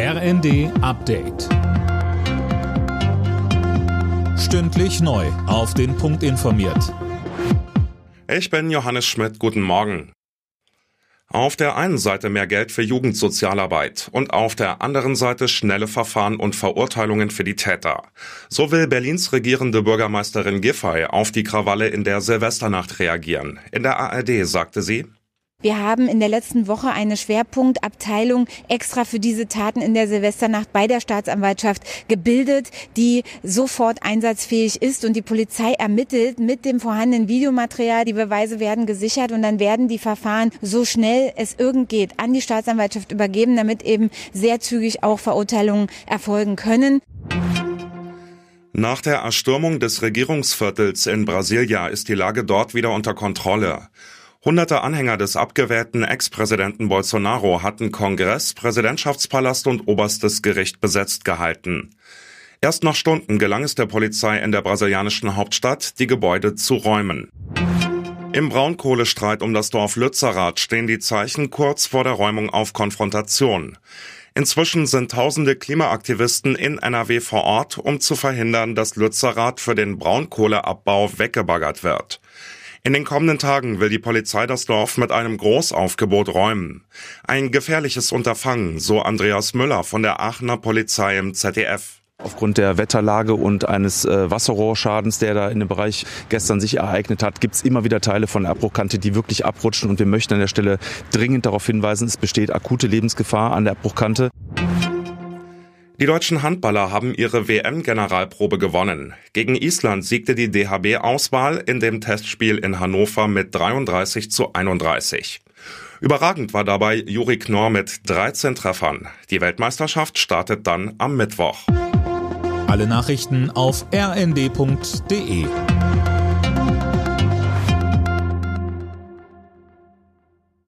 RND Update. Stündlich neu. Auf den Punkt informiert. Ich bin Johannes Schmidt. Guten Morgen. Auf der einen Seite mehr Geld für Jugendsozialarbeit und auf der anderen Seite schnelle Verfahren und Verurteilungen für die Täter. So will Berlins regierende Bürgermeisterin Giffey auf die Krawalle in der Silvesternacht reagieren. In der ARD sagte sie, wir haben in der letzten Woche eine Schwerpunktabteilung extra für diese Taten in der Silvesternacht bei der Staatsanwaltschaft gebildet, die sofort einsatzfähig ist und die Polizei ermittelt mit dem vorhandenen Videomaterial. Die Beweise werden gesichert und dann werden die Verfahren so schnell es irgend geht an die Staatsanwaltschaft übergeben, damit eben sehr zügig auch Verurteilungen erfolgen können. Nach der Erstürmung des Regierungsviertels in Brasilia ist die Lage dort wieder unter Kontrolle. Hunderte Anhänger des abgewählten Ex-Präsidenten Bolsonaro hatten Kongress, Präsidentschaftspalast und oberstes Gericht besetzt gehalten. Erst nach Stunden gelang es der Polizei in der brasilianischen Hauptstadt, die Gebäude zu räumen. Im Braunkohlestreit um das Dorf Lützerath stehen die Zeichen kurz vor der Räumung auf Konfrontation. Inzwischen sind tausende Klimaaktivisten in NRW vor Ort, um zu verhindern, dass Lützerath für den Braunkohleabbau weggebaggert wird. In den kommenden Tagen will die Polizei das Dorf mit einem Großaufgebot räumen. Ein gefährliches Unterfangen, so Andreas Müller von der Aachener Polizei im ZDF. Aufgrund der Wetterlage und eines äh, Wasserrohrschadens, der da in dem Bereich gestern sich ereignet hat, gibt es immer wieder Teile von der Abbruchkante, die wirklich abrutschen. Und wir möchten an der Stelle dringend darauf hinweisen, es besteht akute Lebensgefahr an der Abbruchkante. Die deutschen Handballer haben ihre WM-Generalprobe gewonnen. Gegen Island siegte die DHB-Auswahl in dem Testspiel in Hannover mit 33 zu 31. Überragend war dabei Juri Knorr mit 13 Treffern. Die Weltmeisterschaft startet dann am Mittwoch. Alle Nachrichten auf rnd.de